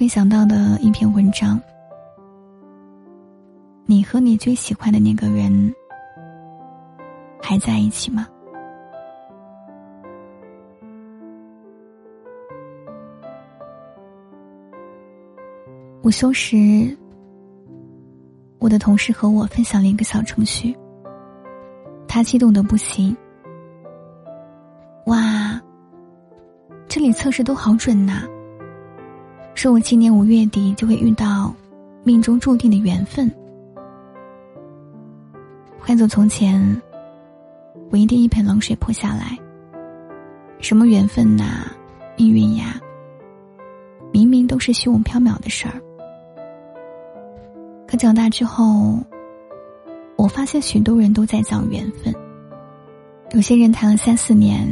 分享到的一篇文章，你和你最喜欢的那个人还在一起吗？午休时，我的同事和我分享了一个小程序，他激动的不行。哇，这里测试都好准呐！说我今年五月底就会遇到命中注定的缘分。换做从前，我一定一盆冷水泼下来。什么缘分呐，命运呀，明明都是虚无缥缈的事儿。可长大之后，我发现许多人都在讲缘分。有些人谈了三四年，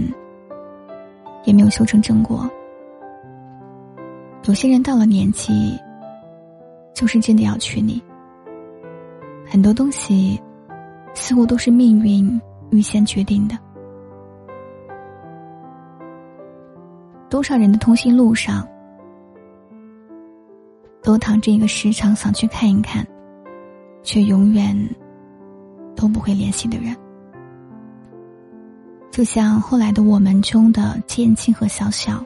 也没有修成正果。有些人到了年纪，就是真的要娶你。很多东西，似乎都是命运预先决定的。多少人的通讯录上，都躺着一个时常想去看一看，却永远都不会联系的人。就像后来的我们中的建青和小小。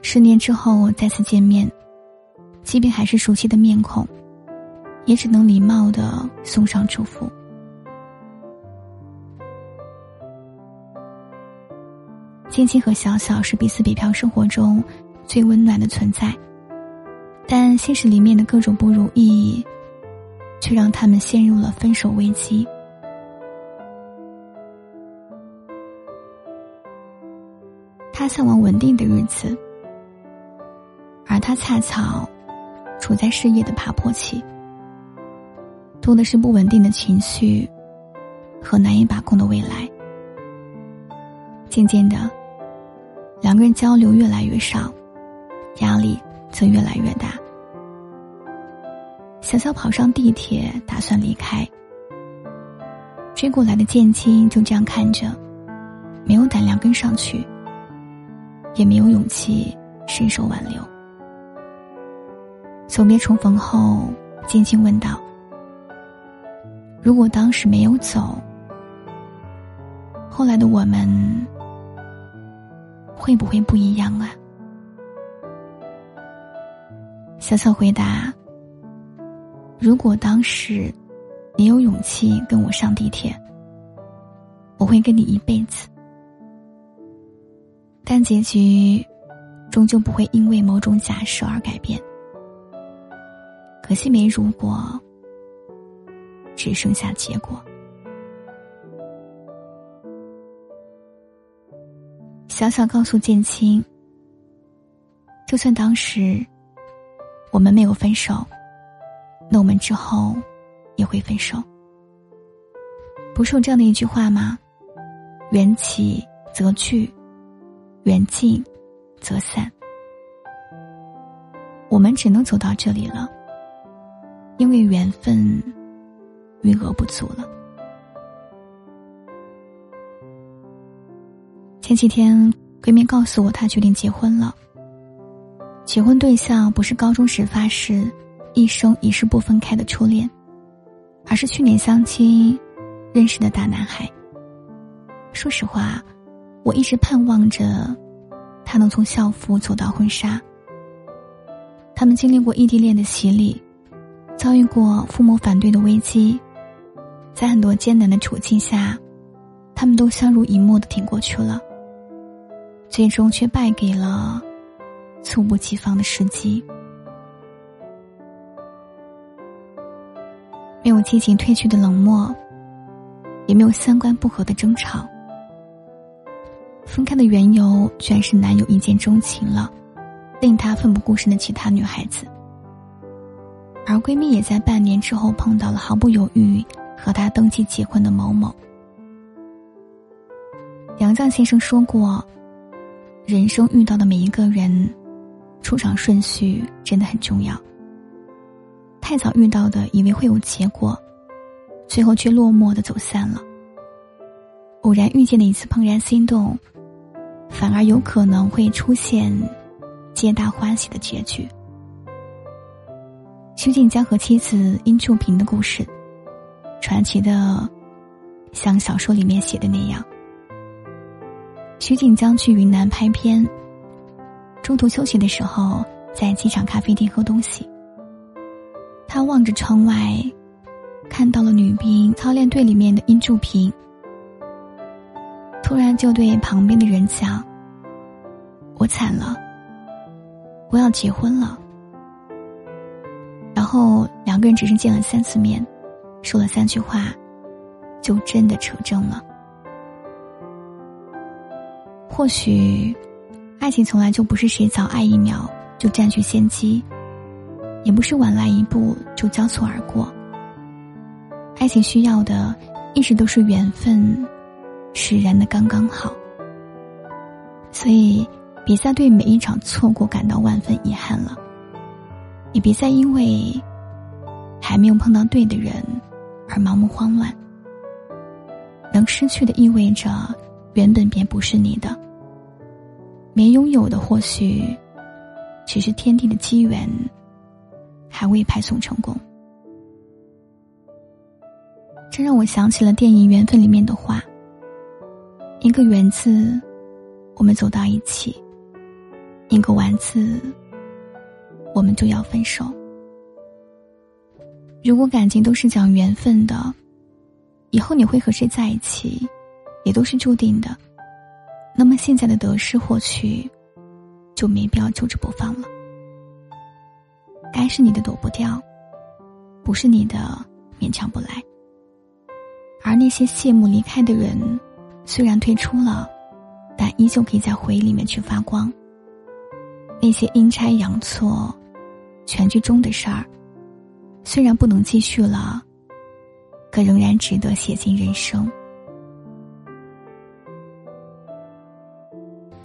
十年之后再次见面，即便还是熟悉的面孔，也只能礼貌的送上祝福。青青和小小是彼此北漂生活中最温暖的存在，但现实里面的各种不如意，却让他们陷入了分手危机。他向往稳定的日子。而他恰巧处在事业的爬坡期，多的是不稳定的情绪和难以把控的未来。渐渐的，两个人交流越来越少，压力则越来越大。小小跑上地铁，打算离开，追过来的剑青就这样看着，没有胆量跟上去，也没有勇气伸手挽留。久别重逢后，静静问道：“如果当时没有走，后来的我们会不会不一样啊？”小小回答：“如果当时你有勇气跟我上地铁，我会跟你一辈子。但结局终究不会因为某种假设而改变。”可惜没如果，只剩下结果。小小告诉建青，就算当时我们没有分手，那我们之后也会分手。不是有这样的一句话吗？缘起则聚，缘尽则散。我们只能走到这里了。因为缘分余额不足了。前几天，闺蜜告诉我，她决定结婚了。结婚对象不是高中时发誓一生一世不分开的初恋，而是去年相亲认识的大男孩。说实话，我一直盼望着他能从校服走到婚纱。他们经历过异地恋的洗礼。遭遇过父母反对的危机，在很多艰难的处境下，他们都相濡以沫的挺过去了，最终却败给了猝不及防的时机。没有激情褪去的冷漠，也没有三观不合的争吵。分开的缘由居然是男友一见钟情了，令他奋不顾身的其他女孩子。而闺蜜也在半年之后碰到了毫不犹豫和她登记结婚的某某。杨绛先生说过：“人生遇到的每一个人，出场顺序真的很重要。太早遇到的，以为会有结果，最后却落寞的走散了。偶然遇见的一次怦然心动，反而有可能会出现皆大欢喜的结局。”徐锦江和妻子殷祝平的故事，传奇的，像小说里面写的那样。徐锦江去云南拍片，中途休息的时候，在机场咖啡店喝东西。他望着窗外，看到了女兵操练队里面的殷祝平，突然就对旁边的人讲：“我惨了，我要结婚了。”后两个人只是见了三次面，说了三句话，就真的扯证了。或许，爱情从来就不是谁早爱一秒就占据先机，也不是晚来一步就交错而过。爱情需要的，一直都是缘分，使然的刚刚好。所以，别再对每一场错过感到万分遗憾了。也别再因为还没有碰到对的人而盲目慌乱。能失去的意味着原本便不是你的，没拥有的或许只是天地的机缘还未派送成功。这让我想起了电影《缘分》里面的话：“一个缘字，我们走到一起；一个完字。”我们就要分手。如果感情都是讲缘分的，以后你会和谁在一起，也都是注定的。那么现在的得失或许，就没必要揪着不放了。该是你的躲不掉，不是你的勉强不来。而那些谢幕离开的人，虽然退出了，但依旧可以在回忆里面去发光。那些阴差阳错、全剧终的事儿，虽然不能继续了，可仍然值得写进人生。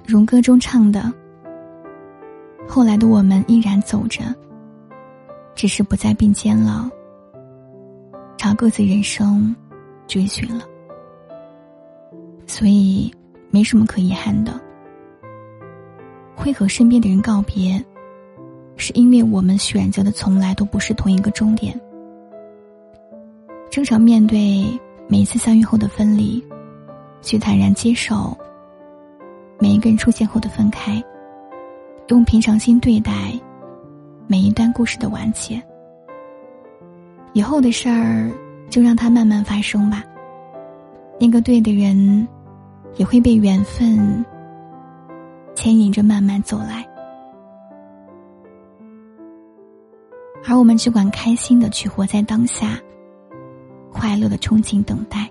荣歌中唱的：“后来的我们依然走着，只是不再并肩了，朝各自人生追寻了。所以，没什么可遗憾的。”会和身边的人告别，是因为我们选择的从来都不是同一个终点。正常面对每一次相遇后的分离，去坦然接受每一个人出现后的分开，用平常心对待每一段故事的完结。以后的事儿就让它慢慢发生吧。那个对的人，也会被缘分。牵引着慢慢走来，而我们只管开心的去活在当下，快乐的憧憬等待。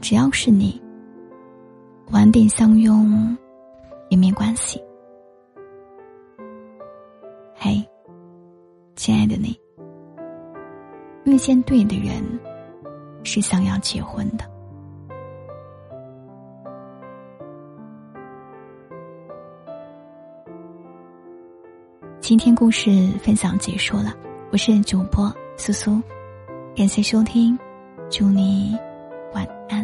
只要是你，晚点相拥也没关系。嘿，亲爱的你，遇见对的人，是想要结婚的。今天故事分享结束了，我是主播苏苏，感谢收听，祝你晚安。